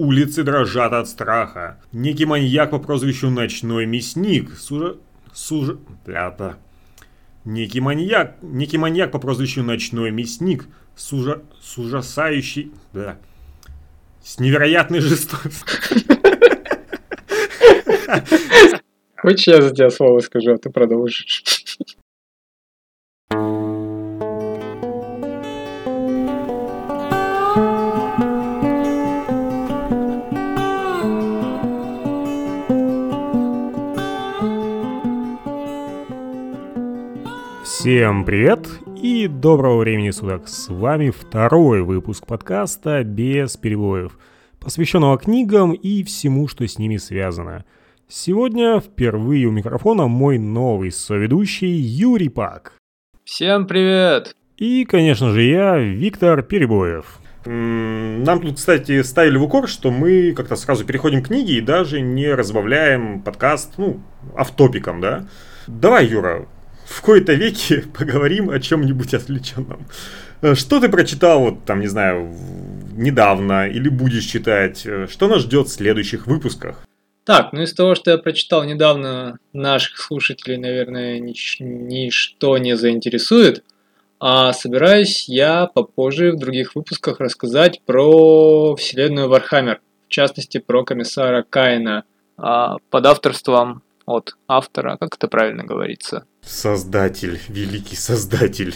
Улицы дрожат от страха. Некий маньяк по прозвищу Ночной Мясник сужа... сужа... Бля-бля. Некий маньяк, некий маньяк по прозвищу Ночной Мясник с, с ужасающей... Да. С невероятной жестокостью. Хочешь, я за тебя слово скажу, а ты продолжишь. Всем привет и доброго времени суток. С вами второй выпуск подкаста «Без перебоев», посвященного книгам и всему, что с ними связано. Сегодня впервые у микрофона мой новый соведущий Юрий Пак. Всем привет! И, конечно же, я, Виктор Перебоев. Нам тут, кстати, ставили в укор, что мы как-то сразу переходим к книге и даже не разбавляем подкаст, ну, оффтопиком, да? Давай, Юра, в кои-то веке поговорим о чем-нибудь отвлеченном. Что ты прочитал, вот там, не знаю, недавно или будешь читать? Что нас ждет в следующих выпусках? Так, ну из того, что я прочитал недавно, наших слушателей, наверное, нич- ничто не заинтересует. А собираюсь я попозже в других выпусках рассказать про вселенную Warhammer, в частности про комиссара Каина а, под авторством от автора, как это правильно говорится? Создатель, великий создатель.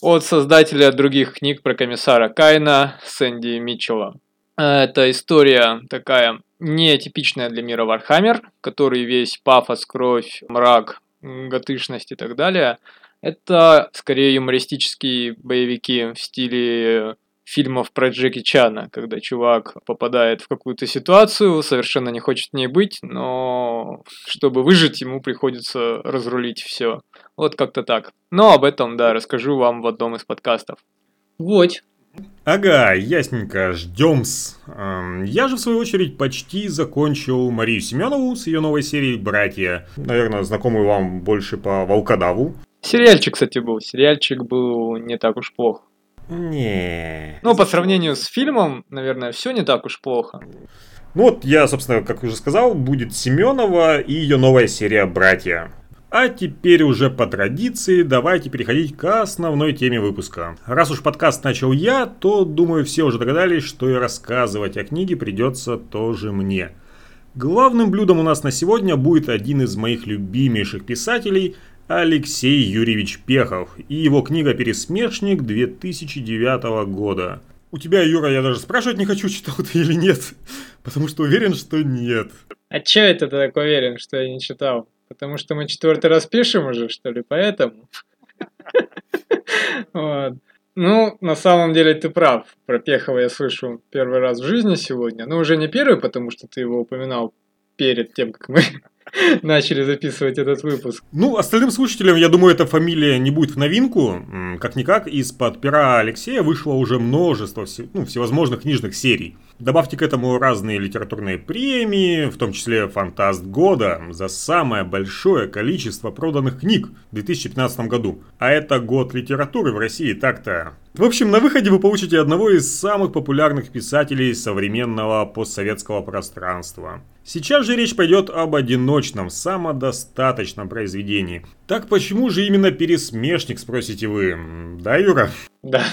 От создателя других книг про комиссара Кайна Сэнди Митчелла. Это история такая нетипичная для мира Warhammer, который весь пафос, кровь, мрак, готичность и так далее. Это скорее юмористические боевики в стиле фильмов про Джеки Чана, когда чувак попадает в какую-то ситуацию, совершенно не хочет в ней быть, но чтобы выжить, ему приходится разрулить все. Вот как-то так. Но об этом, да, расскажу вам в одном из подкастов. Вот. Ага, ясненько, ждем-с. Я же, в свою очередь, почти закончил Марию Семенову с ее новой серией «Братья». Наверное, знакомый вам больше по «Волкодаву». Сериальчик, кстати, был. Сериальчик был не так уж плох. Не. Ну, по сравнению с фильмом, наверное, все не так уж плохо. Ну вот я, собственно, как уже сказал, будет Семенова и ее новая серия «Братья». А теперь уже по традиции давайте переходить к основной теме выпуска. Раз уж подкаст начал я, то, думаю, все уже догадались, что и рассказывать о книге придется тоже мне. Главным блюдом у нас на сегодня будет один из моих любимейших писателей Алексей Юрьевич Пехов и его книга «Пересмешник» 2009 года. У тебя, Юра, я даже спрашивать не хочу, читал ты или нет, потому что уверен, что нет. А че это ты так уверен, что я не читал? Потому что мы четвертый раз пишем уже, что ли, поэтому? Ну, на самом деле ты прав. Про Пехова я слышу первый раз в жизни сегодня. Но уже не первый, потому что ты его упоминал перед тем, как мы начали записывать этот выпуск. Ну, остальным слушателям, я думаю, эта фамилия не будет в новинку. Как-никак, из-под пера Алексея вышло уже множество ну, всевозможных книжных серий. Добавьте к этому разные литературные премии, в том числе «Фантаст года» за самое большое количество проданных книг в 2015 году. А это год литературы в России так-то. В общем, на выходе вы получите одного из самых популярных писателей современного постсоветского пространства. Сейчас же речь пойдет об одиночном, самодостаточном произведении. Так почему же именно пересмешник, спросите вы? Да, Юра? Да.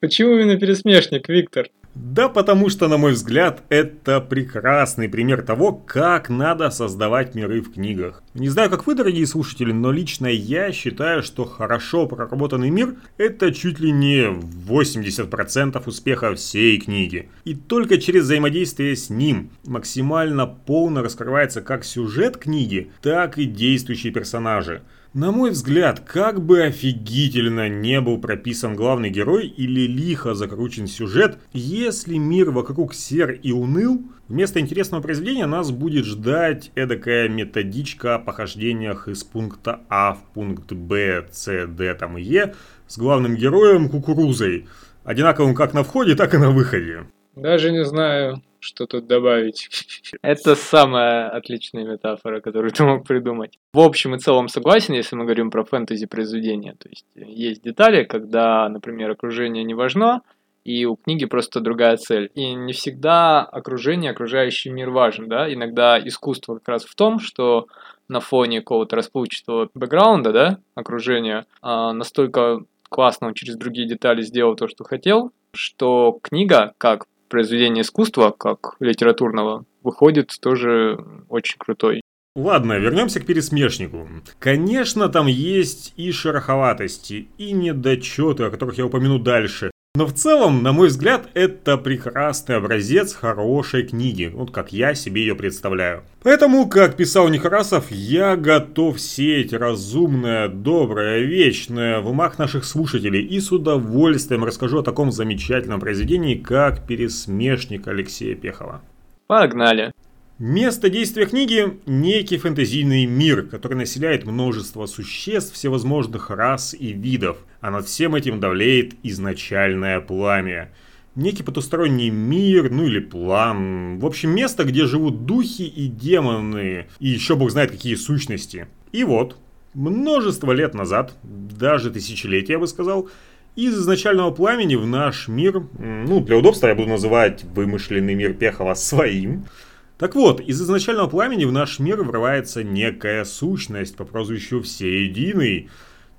Почему именно пересмешник, Виктор? Да потому что, на мой взгляд, это прекрасный пример того, как надо создавать миры в книгах. Не знаю, как вы, дорогие слушатели, но лично я считаю, что хорошо проработанный мир – это чуть ли не 80% успеха всей книги. И только через взаимодействие с ним максимально полно раскрывается как сюжет книги, так и действующие персонажи. На мой взгляд, как бы офигительно не был прописан главный герой или лихо закручен сюжет, если мир вокруг сер и уныл, вместо интересного произведения нас будет ждать эдакая методичка о похождениях из пункта А в пункт Б, С, Д там и Е с главным героем кукурузой, одинаковым как на входе, так и на выходе. Даже не знаю, что тут добавить. Это самая отличная метафора, которую ты мог придумать. В общем и целом согласен, если мы говорим про фэнтези произведения. То есть есть детали, когда, например, окружение не важно, и у книги просто другая цель. И не всегда окружение, окружающий мир важен, да, иногда искусство как раз в том, что на фоне какого-то расплывчатого бэкграунда, да, окружения, а, настолько классно он через другие детали сделал то, что хотел, что книга, как произведение искусства, как литературного, выходит тоже очень крутой. Ладно, вернемся к пересмешнику. Конечно, там есть и шероховатости, и недочеты, о которых я упомяну дальше. Но в целом, на мой взгляд, это прекрасный образец хорошей книги, вот как я себе ее представляю. Поэтому, как писал Нехарасов, я готов сеять разумное, доброе, вечное в умах наших слушателей и с удовольствием расскажу о таком замечательном произведении, как «Пересмешник» Алексея Пехова. Погнали! Место действия книги – некий фэнтезийный мир, который населяет множество существ всевозможных рас и видов, а над всем этим давлеет изначальное пламя. Некий потусторонний мир, ну или план. В общем, место, где живут духи и демоны, и еще бог знает какие сущности. И вот, множество лет назад, даже тысячелетия, я бы сказал, из изначального пламени в наш мир, ну, для удобства я буду называть вымышленный мир Пехова своим – так вот, из изначального пламени в наш мир врывается некая сущность по прозвищу Всеединый.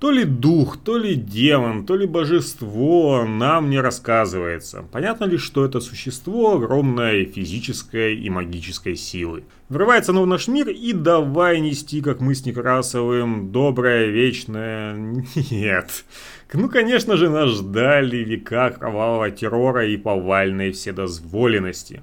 То ли дух, то ли демон, то ли божество нам не рассказывается. Понятно ли, что это существо огромной физической и магической силы. Врывается оно в наш мир и давай нести, как мы с Некрасовым, доброе, вечное... Нет. Ну, конечно же, нас ждали века кровавого террора и повальной вседозволенности.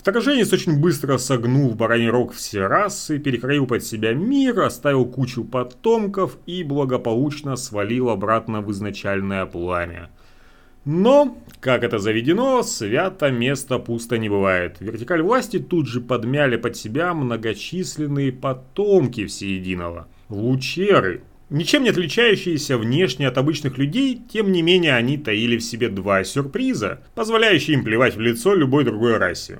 Вторженец очень быстро согнул бараний рог все расы, перекроил под себя мир, оставил кучу потомков и благополучно свалил обратно в изначальное пламя. Но, как это заведено, свято место пусто не бывает. Вертикаль власти тут же подмяли под себя многочисленные потомки всеединого. Лучеры. Ничем не отличающиеся внешне от обычных людей, тем не менее они таили в себе два сюрприза, позволяющие им плевать в лицо любой другой расе.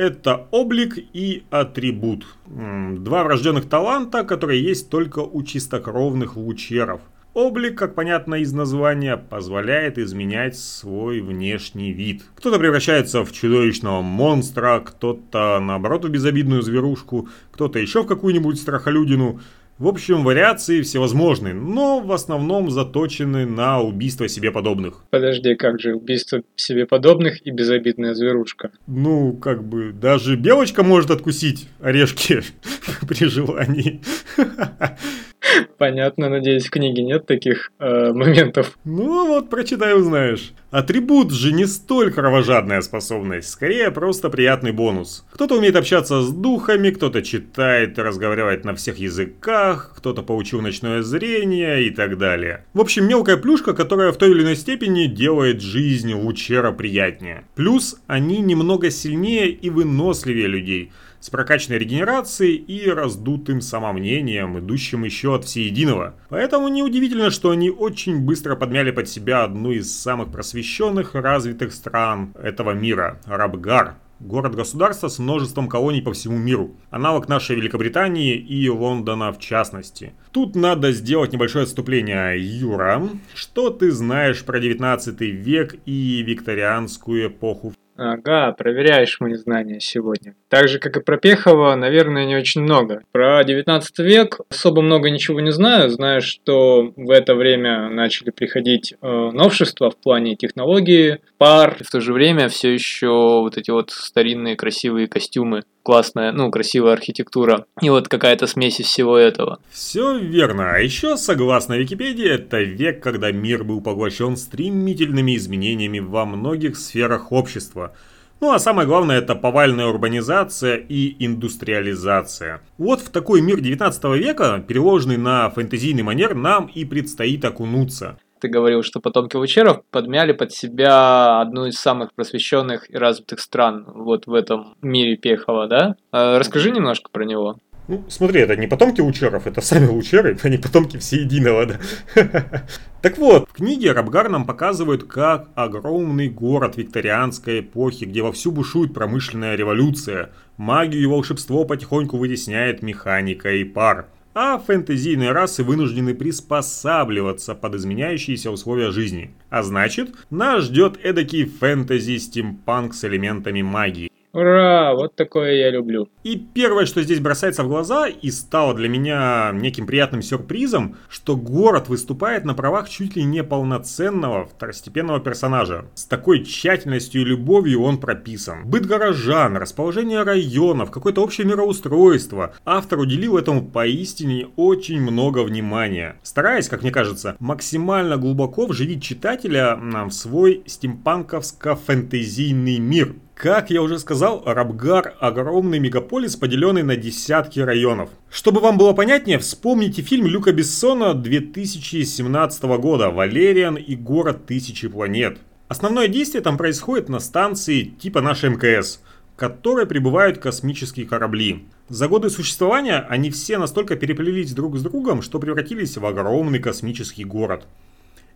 Это облик и атрибут. Два врожденных таланта, которые есть только у чистокровных лучеров. Облик, как понятно из названия, позволяет изменять свой внешний вид. Кто-то превращается в чудовищного монстра, кто-то наоборот в безобидную зверушку, кто-то еще в какую-нибудь страхолюдину. В общем, вариации всевозможные, но в основном заточены на убийство себе подобных. Подожди, как же убийство себе подобных и безобидная зверушка? Ну, как бы, даже белочка может откусить орешки при желании. Понятно, надеюсь, в книге нет таких э, моментов. Ну вот, прочитай, узнаешь. Атрибут же не столь кровожадная способность, скорее просто приятный бонус. Кто-то умеет общаться с духами, кто-то читает разговаривает на всех языках, кто-то получил ночное зрение и так далее. В общем, мелкая плюшка, которая в той или иной степени делает жизнь лучера приятнее. Плюс они немного сильнее и выносливее людей – с прокачанной регенерацией и раздутым самомнением, идущим еще от всеединого. Поэтому неудивительно, что они очень быстро подмяли под себя одну из самых просвещенных развитых стран этого мира – Рабгар. Город-государство с множеством колоний по всему миру. Аналог нашей Великобритании и Лондона в частности. Тут надо сделать небольшое отступление. Юра, что ты знаешь про 19 век и викторианскую эпоху Ага, проверяешь мои знания сегодня. Так же, как и про Пехова, наверное, не очень много. Про 19 век особо много ничего не знаю. Знаю, что в это время начали приходить э, новшества в плане технологии, пар. В то же время все еще вот эти вот старинные красивые костюмы классная, ну, красивая архитектура. И вот какая-то смесь из всего этого. Все верно. А еще, согласно Википедии, это век, когда мир был поглощен стремительными изменениями во многих сферах общества. Ну а самое главное это повальная урбанизация и индустриализация. Вот в такой мир 19 века, переложенный на фэнтезийный манер, нам и предстоит окунуться ты говорил, что потомки Лучеров подмяли под себя одну из самых просвещенных и развитых стран вот в этом мире Пехова, да? А расскажи немножко про него. Ну, смотри, это не потомки Лучеров, это сами Лучеры, а не потомки всеединого, да. Так вот, в книге Рабгар нам показывают, как огромный город викторианской эпохи, где вовсю бушует промышленная революция, магию и волшебство потихоньку вытесняет механика и пар. А фэнтезийные расы вынуждены приспосабливаться под изменяющиеся условия жизни. А значит, нас ждет эдакий фэнтези-стимпанк с элементами магии. Ура, вот такое я люблю. И первое, что здесь бросается в глаза и стало для меня неким приятным сюрпризом, что город выступает на правах чуть ли не полноценного второстепенного персонажа. С такой тщательностью и любовью он прописан. Быт горожан, расположение районов, какое-то общее мироустройство. Автор уделил этому поистине очень много внимания. Стараясь, как мне кажется, максимально глубоко вживить читателя в свой стимпанковско-фэнтезийный мир. Как я уже сказал, Рабгар – огромный мегаполис, поделенный на десятки районов. Чтобы вам было понятнее, вспомните фильм Люка Бессона 2017 года «Валериан и город тысячи планет». Основное действие там происходит на станции типа нашей МКС, в которой прибывают космические корабли. За годы существования они все настолько переплелись друг с другом, что превратились в огромный космический город.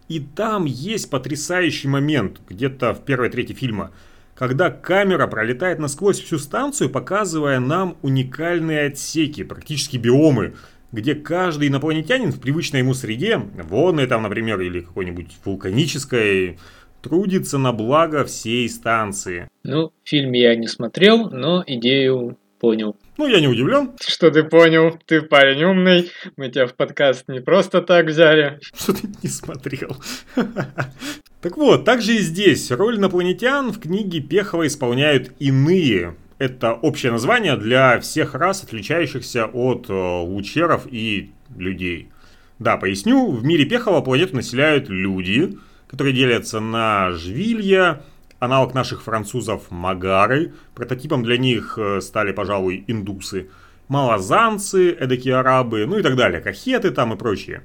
И там есть потрясающий момент, где-то в первой трети фильма – когда камера пролетает насквозь всю станцию, показывая нам уникальные отсеки, практически биомы, где каждый инопланетянин в привычной ему среде, водной там, например, или какой-нибудь вулканической, трудится на благо всей станции. Ну, фильм я не смотрел, но идею понял. Ну, я не удивлен. Что ты понял? Ты парень умный. Мы тебя в подкаст не просто так взяли. Что ты не смотрел? Так вот, также и здесь роль инопланетян в книге Пехова исполняют иные. Это общее название для всех рас, отличающихся от э, лучеров и людей. Да, поясню, в мире Пехова планету населяют люди, которые делятся на жвилья, аналог наших французов Магары, прототипом для них э, стали, пожалуй, индусы, малозанцы, эдакие арабы, ну и так далее, кахеты там и прочие.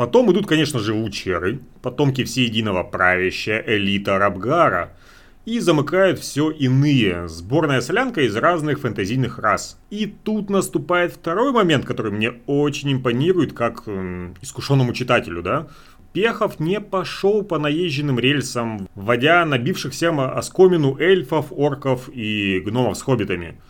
Потом идут, конечно же, лучеры, потомки всеединого правящая элита Рабгара. И замыкают все иные, сборная солянка из разных фэнтезийных рас. И тут наступает второй момент, который мне очень импонирует, как э, искушенному читателю, да. Пехов не пошел по наезженным рельсам, вводя набившихся оскомину эльфов, орков и гномов с хоббитами.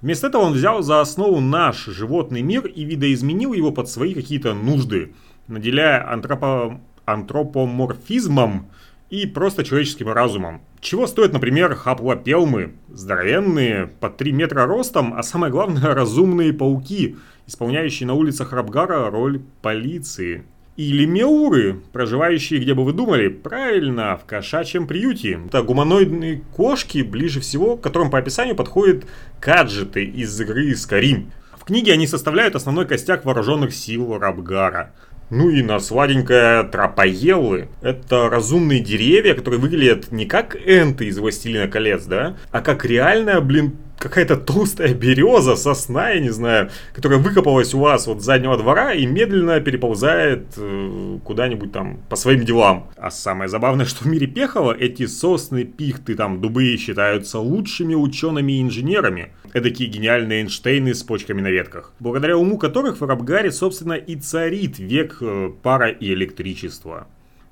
Вместо этого он взял за основу наш животный мир и видоизменил его под свои какие-то нужды – наделяя антропо... антропоморфизмом и просто человеческим разумом. Чего стоят, например, хаплопелмы, здоровенные, под 3 метра ростом, а самое главное, разумные пауки, исполняющие на улицах Рабгара роль полиции. Или меуры, проживающие, где бы вы думали, правильно, в кошачьем приюте. Это гуманоидные кошки, ближе всего, к которым по описанию подходят каджеты из игры Skyrim. В книге они составляют основной костяк вооруженных сил Рабгара – ну и на сладенькое тропоеллы. Это разумные деревья, которые выглядят не как энты из «Властелина колец», да, а как реальная, блин, какая-то толстая береза, сосна, я не знаю, которая выкопалась у вас вот с заднего двора и медленно переползает э, куда-нибудь там по своим делам. А самое забавное, что в мире Пехова эти сосны, пихты, там, дубы считаются лучшими учеными и инженерами. Эдакие гениальные Эйнштейны с почками на ветках. Благодаря уму которых в Рабгаре, собственно, и царит век э, пара и электричества.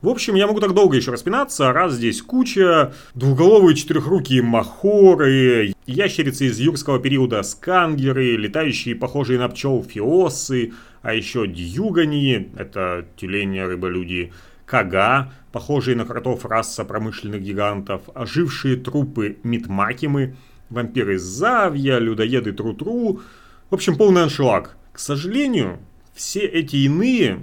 В общем, я могу так долго еще распинаться, раз здесь куча, двуголовые четырехрукие махоры, ящерицы из юрского периода скангеры, летающие похожие на пчел фиосы, а еще дьюгани, это тюлени рыболюди, кага, похожие на кротов раса промышленных гигантов, ожившие трупы митмакимы, вампиры Завья, людоеды Тру-Тру, в общем, полный аншлаг. К сожалению, все эти иные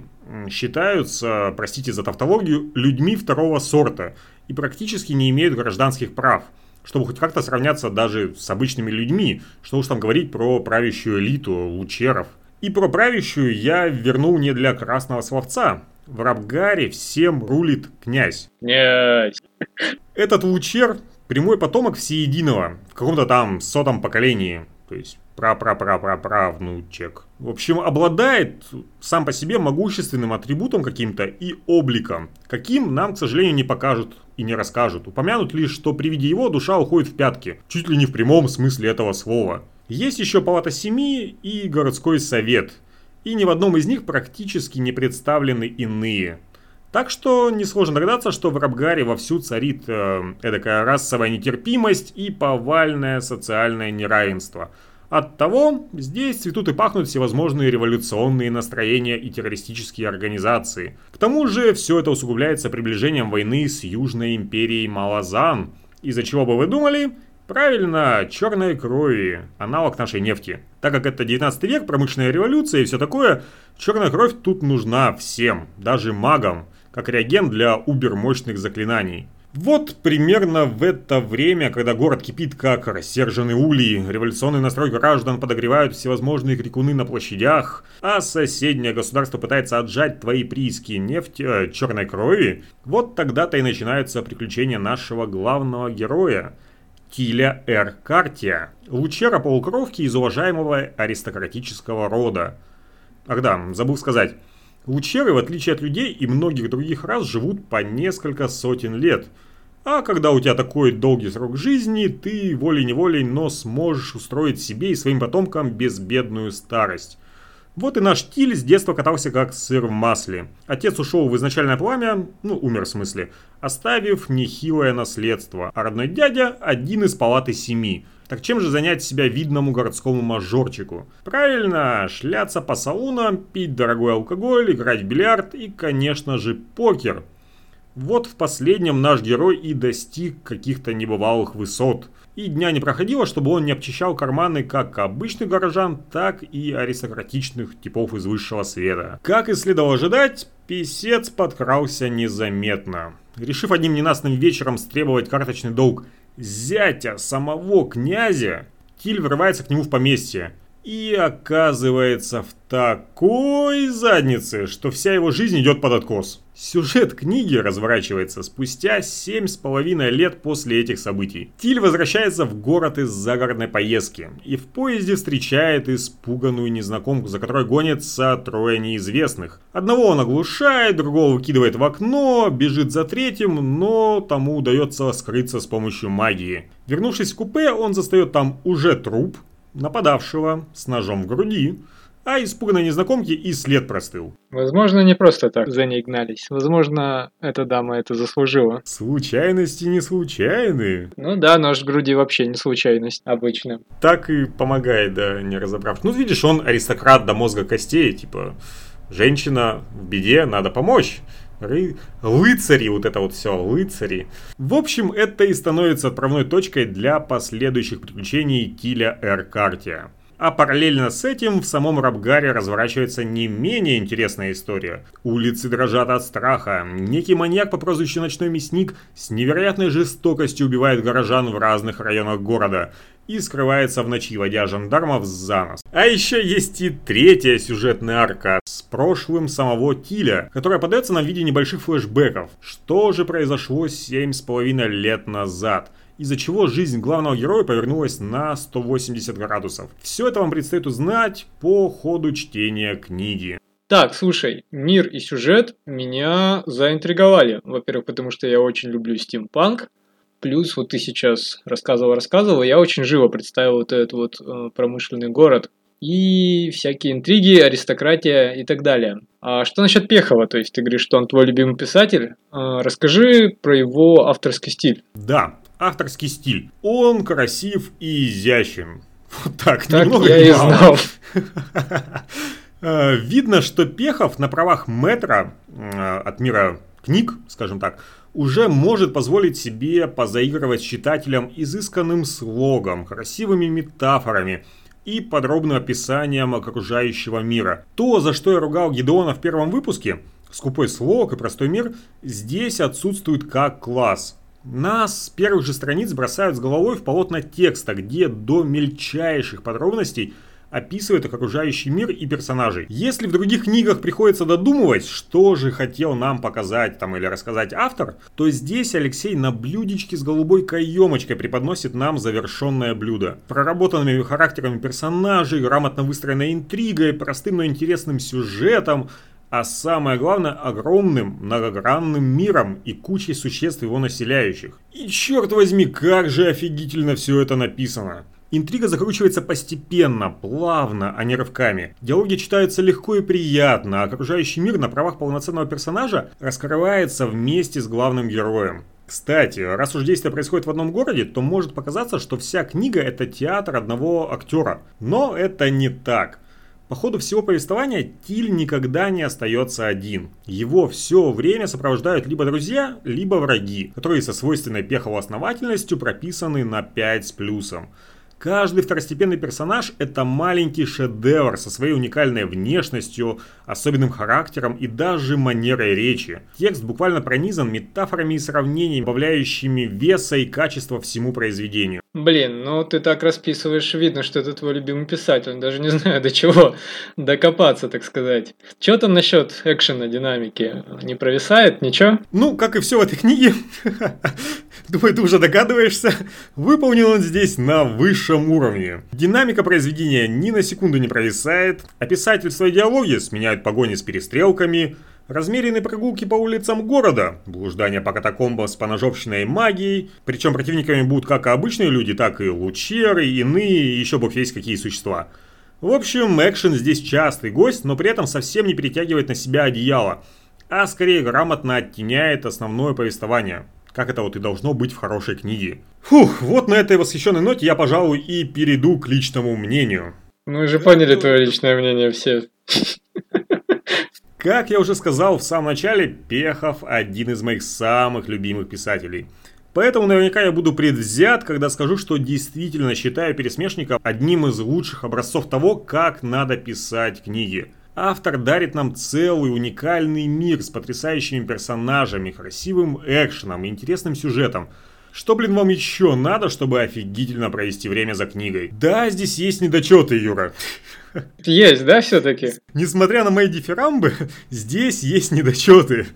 считаются, простите за тавтологию, людьми второго сорта и практически не имеют гражданских прав, чтобы хоть как-то сравняться даже с обычными людьми, что уж там говорить про правящую элиту лучеров. И про правящую я вернул не для красного словца. В Рабгаре всем рулит князь. Князь. Этот лучер прямой потомок всеединого в каком-то там сотом поколении. То есть пра-пра-пра-пра-правнучек. В общем, обладает сам по себе могущественным атрибутом каким-то и обликом, каким нам, к сожалению, не покажут и не расскажут. Упомянут лишь, что при виде его душа уходит в пятки, чуть ли не в прямом смысле этого слова. Есть еще палата семьи и городской совет, и ни в одном из них практически не представлены иные. Так что несложно догадаться, что в Рабгаре вовсю царит э, эдакая расовая нетерпимость и повальное социальное неравенство – Оттого здесь цветут и пахнут всевозможные революционные настроения и террористические организации. К тому же все это усугубляется приближением войны с Южной империей Малазан, из-за чего бы вы думали? Правильно, черной крови, аналог нашей нефти. Так как это 19 век, промышленная революция и все такое, черная кровь тут нужна всем, даже магам, как реагент для убер-мощных заклинаний. Вот примерно в это время, когда город кипит как рассерженный улей, революционный настрой граждан подогревают всевозможные крикуны на площадях, а соседнее государство пытается отжать твои прииски нефти, э, черной крови, вот тогда-то и начинаются приключения нашего главного героя, Тиля Р. Картия, лучера полукровки из уважаемого аристократического рода. Ах да, забыл сказать, Лучеры, в отличие от людей и многих других рас, живут по несколько сотен лет. А когда у тебя такой долгий срок жизни, ты волей-неволей, но сможешь устроить себе и своим потомкам безбедную старость. Вот и наш Тиль с детства катался как сыр в масле. Отец ушел в изначальное пламя, ну умер в смысле, оставив нехилое наследство, а родной дядя один из палаты семи – так чем же занять себя видному городскому мажорчику? Правильно, шляться по салонам, пить дорогой алкоголь, играть в бильярд и, конечно же, покер. Вот в последнем наш герой и достиг каких-то небывалых высот. И дня не проходило, чтобы он не обчищал карманы как обычных горожан, так и аристократичных типов из высшего света. Как и следовало ожидать, писец подкрался незаметно. Решив одним ненастным вечером стребовать карточный долг зятя самого князя, Тиль врывается к нему в поместье и оказывается в такой заднице, что вся его жизнь идет под откос. Сюжет книги разворачивается спустя семь с половиной лет после этих событий. Тиль возвращается в город из загородной поездки и в поезде встречает испуганную незнакомку, за которой гонятся трое неизвестных. Одного он оглушает, другого выкидывает в окно, бежит за третьим, но тому удается скрыться с помощью магии. Вернувшись в купе, он застает там уже труп, нападавшего с ножом в груди, а испуганной незнакомки и след простыл. Возможно, не просто так за ней гнались. Возможно, эта дама это заслужила. Случайности не случайны. Ну да, нож в груди вообще не случайность обычно. Так и помогает, да, не разобрав. Ну, видишь, он аристократ до мозга костей, типа, женщина в беде, надо помочь. Ры... Лыцари, вот это вот все, лыцари. В общем, это и становится отправной точкой для последующих приключений Тиля Эр Картия. А параллельно с этим в самом Рабгаре разворачивается не менее интересная история. Улицы дрожат от страха. Некий маньяк по прозвищу Ночной Мясник с невероятной жестокостью убивает горожан в разных районах города и скрывается в ночи, водя жандармов за нос. А еще есть и третья сюжетная арка с прошлым самого Тиля, которая подается нам в виде небольших флешбеков. Что же произошло семь с половиной лет назад? из-за чего жизнь главного героя повернулась на 180 градусов. Все это вам предстоит узнать по ходу чтения книги. Так, слушай, мир и сюжет меня заинтриговали. Во-первых, потому что я очень люблю стимпанк. Плюс вот ты сейчас рассказывал-рассказывал, я очень живо представил вот этот вот э, промышленный город и всякие интриги, аристократия и так далее. А что насчет Пехова? То есть ты говоришь, что он твой любимый писатель. Э, расскажи про его авторский стиль. Да, авторский стиль. Он красив и изящен. Вот так, так немного я и знал. Э, видно, что Пехов на правах метра от мира книг, скажем так, уже может позволить себе позаигрывать с читателем изысканным слогом, красивыми метафорами и подробным описанием окружающего мира. То, за что я ругал Гедеона в первом выпуске, скупой слог и простой мир, здесь отсутствует как класс. Нас с первых же страниц бросают с головой в полотна текста, где до мельчайших подробностей описывает окружающий мир и персонажей. Если в других книгах приходится додумывать, что же хотел нам показать там или рассказать автор, то здесь Алексей на блюдечке с голубой каемочкой преподносит нам завершенное блюдо. Проработанными характерами персонажей, грамотно выстроенной интригой, простым, но интересным сюжетом, а самое главное огромным многогранным миром и кучей существ его населяющих. И черт возьми, как же офигительно все это написано. Интрига закручивается постепенно, плавно, а не рывками. Диалоги читаются легко и приятно, а окружающий мир на правах полноценного персонажа раскрывается вместе с главным героем. Кстати, раз уж действие происходит в одном городе, то может показаться, что вся книга это театр одного актера. Но это не так. По ходу всего повествования Тиль никогда не остается один. Его все время сопровождают либо друзья, либо враги, которые со свойственной пеховой основательностью прописаны на 5 с плюсом. Каждый второстепенный персонаж – это маленький шедевр со своей уникальной внешностью, особенным характером и даже манерой речи. Текст буквально пронизан метафорами и сравнениями, добавляющими веса и качества всему произведению. Блин, ну ты так расписываешь, видно, что это твой любимый писатель. Даже не знаю, до чего докопаться, так сказать. Что там насчет экшена, динамики? Не провисает, ничего? Ну, как и все в этой книге, думаю, ты уже догадываешься, выполнен он здесь на высшем уровне. Динамика произведения ни на секунду не провисает, писатель в своей диалоге сменяет погони с перестрелками, Размеренные прогулки по улицам города, блуждания по катакомбам с поножовщиной магией, причем противниками будут как обычные люди, так и лучеры, иные, еще бог весь какие существа. В общем, экшен здесь частый гость, но при этом совсем не перетягивает на себя одеяло, а скорее грамотно оттеняет основное повествование как это вот и должно быть в хорошей книге. Фух, вот на этой восхищенной ноте я, пожалуй, и перейду к личному мнению. Мы же поняли твое личное мнение все. Как я уже сказал в самом начале, Пехов один из моих самых любимых писателей. Поэтому наверняка я буду предвзят, когда скажу, что действительно считаю Пересмешника одним из лучших образцов того, как надо писать книги. Автор дарит нам целый уникальный мир с потрясающими персонажами, красивым экшеном и интересным сюжетом. Что, блин, вам еще надо, чтобы офигительно провести время за книгой? Да, здесь есть недочеты, Юра. Есть, да, все-таки? Несмотря на мои дифирамбы, здесь есть недочеты.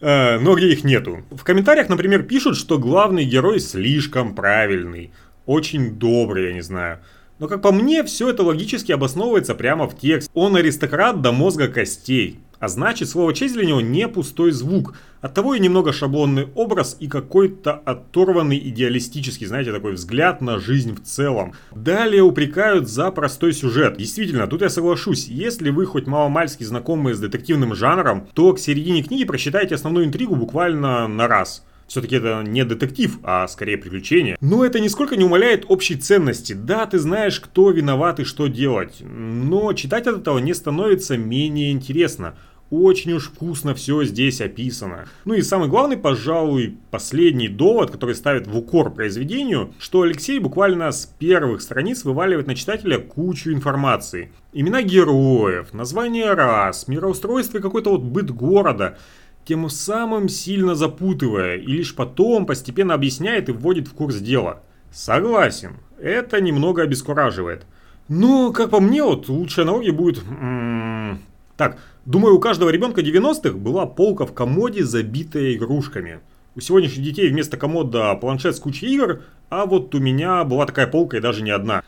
Э, но где их нету. В комментариях, например, пишут, что главный герой слишком правильный, очень добрый, я не знаю. Но как по мне, все это логически обосновывается прямо в текст. Он аристократ до мозга костей. А значит, слово честь для него не пустой звук. Оттого и немного шаблонный образ и какой-то оторванный идеалистический, знаете, такой взгляд на жизнь в целом. Далее упрекают за простой сюжет. Действительно, тут я соглашусь, если вы хоть маломальски знакомы с детективным жанром, то к середине книги прочитайте основную интригу буквально на раз. Все-таки это не детектив, а скорее приключение. Но это нисколько не умаляет общей ценности. Да, ты знаешь, кто виноват и что делать. Но читать от этого не становится менее интересно. Очень уж вкусно все здесь описано. Ну и самый главный, пожалуй, последний довод, который ставит в укор произведению, что Алексей буквально с первых страниц вываливает на читателя кучу информации. Имена героев, название рас, мироустройство и какой-то вот быт города – тем самым сильно запутывая и лишь потом постепенно объясняет и вводит в курс дела. Согласен, это немного обескураживает. Но, как по мне, вот лучшая аналогия будет... М-м, так, думаю, у каждого ребенка 90-х была полка в комоде, забитая игрушками. У сегодняшних детей вместо комода планшет с кучей игр, а вот у меня была такая полка и даже не одна.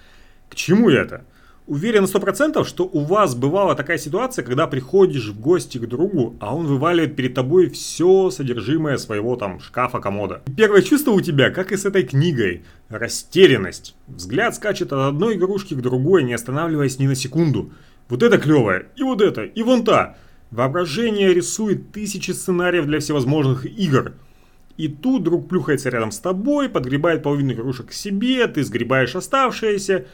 К чему это? Уверен на 100%, что у вас бывала такая ситуация, когда приходишь в гости к другу, а он вываливает перед тобой все содержимое своего там шкафа-комода. Первое чувство у тебя, как и с этой книгой, растерянность. Взгляд скачет от одной игрушки к другой, не останавливаясь ни на секунду. Вот это клевое, и вот это, и вон та. Воображение рисует тысячи сценариев для всевозможных игр. И тут друг плюхается рядом с тобой, подгребает половину игрушек к себе, ты сгребаешь оставшиеся,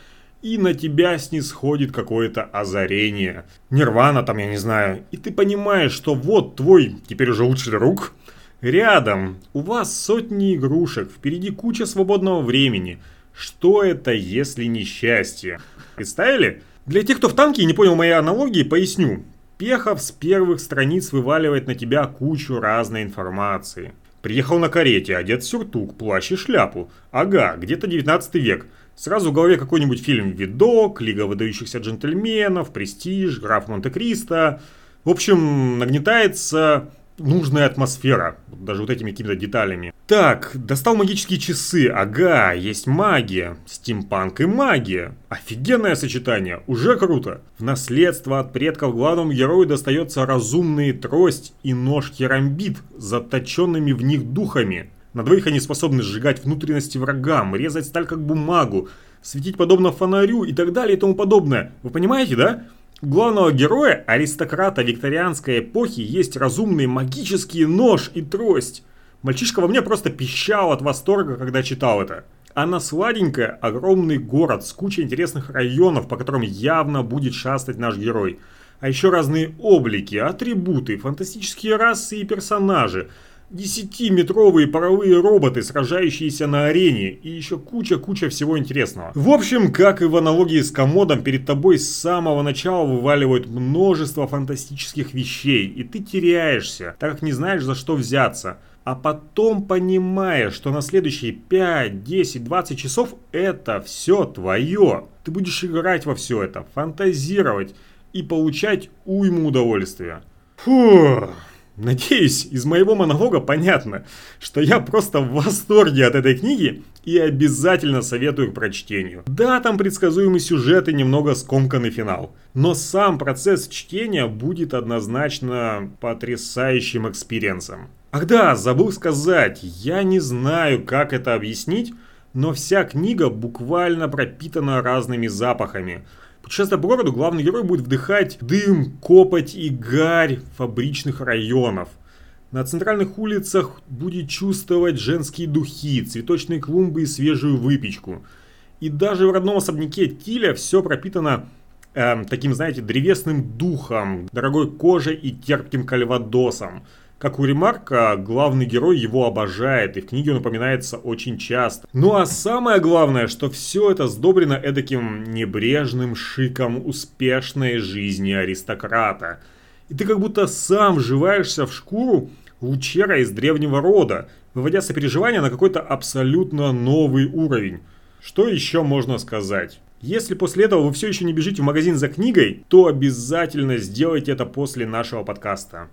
и на тебя снисходит какое-то озарение. Нирвана там, я не знаю. И ты понимаешь, что вот твой, теперь уже лучший друг, рядом. У вас сотни игрушек, впереди куча свободного времени. Что это, если не счастье? Представили? Для тех, кто в танке и не понял моей аналогии, поясню. Пехов с первых страниц вываливает на тебя кучу разной информации. Приехал на карете, одет в сюртук, плащ и шляпу. Ага, где-то 19 век. Сразу в голове какой-нибудь фильм «Видок», «Лига выдающихся джентльменов», «Престиж», «Граф Монте-Кристо». В общем, нагнетается нужная атмосфера, даже вот этими какими-то деталями. Так, достал магические часы, ага, есть магия, стимпанк и магия. Офигенное сочетание, уже круто. В наследство от предков главному герою достается разумные трость и нож керамбит заточенными в них духами. На двоих они способны сжигать внутренности врагам, резать сталь как бумагу, светить подобно фонарю и так далее и тому подобное. Вы понимаете, да? У главного героя, аристократа викторианской эпохи, есть разумный магический нож и трость. Мальчишка во мне просто пищал от восторга, когда читал это. Она сладенькая, огромный город с кучей интересных районов, по которым явно будет шастать наш герой. А еще разные облики, атрибуты, фантастические расы и персонажи – Десятиметровые паровые роботы, сражающиеся на арене, и еще куча-куча всего интересного. В общем, как и в аналогии с комодом, перед тобой с самого начала вываливают множество фантастических вещей, и ты теряешься, так как не знаешь за что взяться. А потом понимаешь, что на следующие 5, 10, 20 часов это все твое. Ты будешь играть во все это, фантазировать и получать уйму удовольствия. Фух. Надеюсь, из моего монолога понятно, что я просто в восторге от этой книги и обязательно советую к прочтению. Да, там предсказуемый сюжет и немного скомканный финал, но сам процесс чтения будет однозначно потрясающим experience ом. Ах да, забыл сказать, я не знаю, как это объяснить, но вся книга буквально пропитана разными запахами – Путешествуя по городу, главный герой будет вдыхать дым, копоть и гарь фабричных районов. На центральных улицах будет чувствовать женские духи, цветочные клумбы и свежую выпечку. И даже в родном особняке Тиля все пропитано э, таким, знаете, древесным духом, дорогой кожей и терпким кальвадосом. Как у Ремарка, главный герой его обожает, и в книге он упоминается очень часто. Ну а самое главное, что все это сдобрено эдаким небрежным шиком успешной жизни аристократа. И ты как будто сам вживаешься в шкуру лучера из древнего рода, выводя сопереживание на какой-то абсолютно новый уровень. Что еще можно сказать? Если после этого вы все еще не бежите в магазин за книгой, то обязательно сделайте это после нашего подкаста.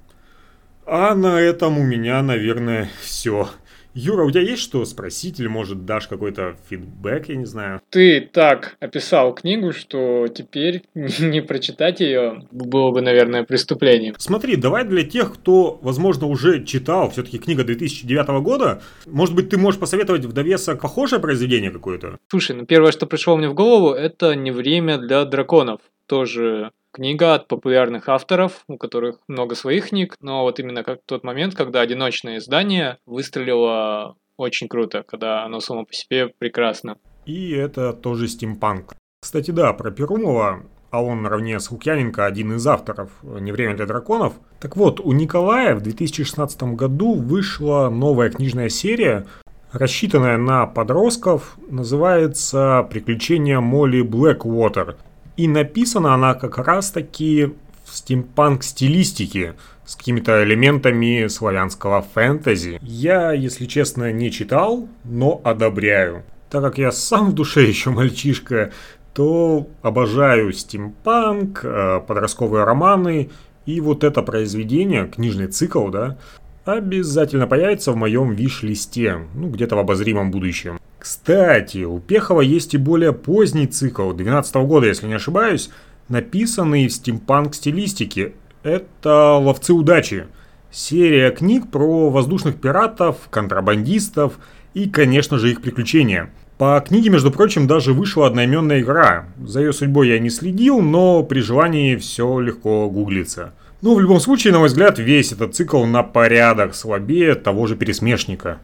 А на этом у меня, наверное, все. Юра, у тебя есть что спросить или, может, дашь какой-то фидбэк, я не знаю? Ты так описал книгу, что теперь не прочитать ее было бы, наверное, преступлением. Смотри, давай для тех, кто, возможно, уже читал, все-таки книга 2009 года, может быть, ты можешь посоветовать в довесок похожее произведение какое-то? Слушай, ну первое, что пришло мне в голову, это «Не время для драконов». Тоже книга от популярных авторов, у которых много своих книг, но вот именно как тот момент, когда одиночное издание выстрелило очень круто, когда оно само по себе прекрасно. И это тоже стимпанк. Кстати, да, про Перумова, а он наравне с Лукьяненко один из авторов «Не время для драконов». Так вот, у Николая в 2016 году вышла новая книжная серия, рассчитанная на подростков, называется «Приключения Молли Блэквотер». И написана она как раз-таки в стимпанк-стилистике, с какими-то элементами славянского фэнтези. Я, если честно, не читал, но одобряю. Так как я сам в душе еще мальчишка, то обожаю стимпанк, э, подростковые романы, и вот это произведение, книжный цикл, да, обязательно появится в моем виш-листе, ну, где-то в обозримом будущем. Кстати, у Пехова есть и более поздний цикл, 12 -го года, если не ошибаюсь, написанный в стимпанк-стилистике. Это «Ловцы удачи». Серия книг про воздушных пиратов, контрабандистов и, конечно же, их приключения. По книге, между прочим, даже вышла одноименная игра. За ее судьбой я не следил, но при желании все легко гуглится. Ну, в любом случае, на мой взгляд, весь этот цикл на порядок слабее того же пересмешника.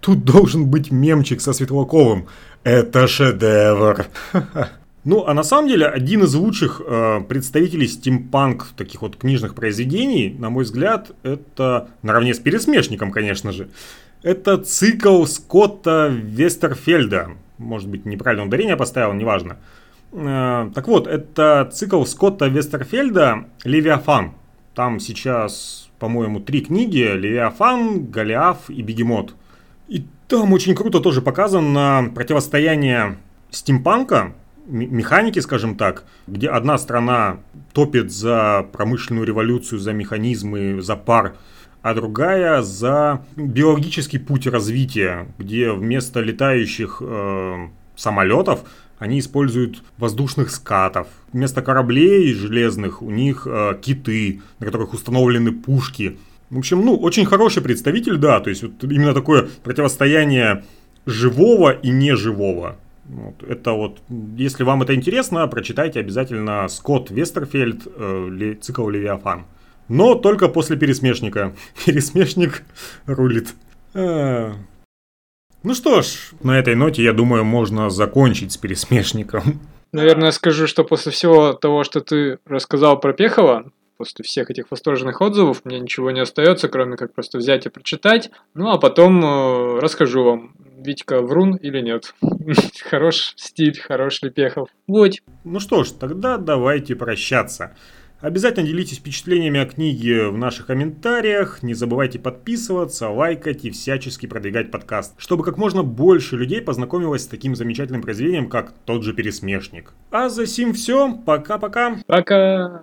Тут должен быть мемчик со Светлаковым. Это шедевр. Ну, а на самом деле, один из лучших э, представителей стимпанк таких вот книжных произведений, на мой взгляд, это наравне с пересмешником, конечно же, это цикл Скотта Вестерфельда. Может быть, неправильное ударение поставил, неважно. Э, так вот, это цикл Скотта Вестерфельда «Левиафан». Там сейчас, по-моему, три книги «Левиафан», «Голиаф» и «Бегемот». Там очень круто тоже показано противостояние стимпанка, механики, скажем так, где одна страна топит за промышленную революцию, за механизмы, за пар, а другая за биологический путь развития, где вместо летающих э, самолетов они используют воздушных скатов. Вместо кораблей железных у них э, киты, на которых установлены пушки – в общем, ну, очень хороший представитель, да, то есть вот именно такое противостояние живого и неживого. Вот, это вот, если вам это интересно, прочитайте обязательно Скотт Вестерфельд, э, цикл Левиафан. Но только после пересмешника. Пересмешник рулит. А. Ну что ж, на этой ноте, я думаю, можно закончить с пересмешником. Наверное, скажу, что после всего того, что ты рассказал про Пехова, после всех этих восторженных отзывов, мне ничего не остается, кроме как просто взять и прочитать. Ну, а потом э, расскажу вам, Витька врун или нет. Хорош стиль, хорош ли Пехов. Вот. Ну что ж, тогда давайте прощаться. Обязательно делитесь впечатлениями о книге в наших комментариях. Не забывайте подписываться, лайкать и всячески продвигать подкаст, чтобы как можно больше людей познакомилось с таким замечательным произведением, как тот же «Пересмешник». А за сим все. Пока-пока. Пока.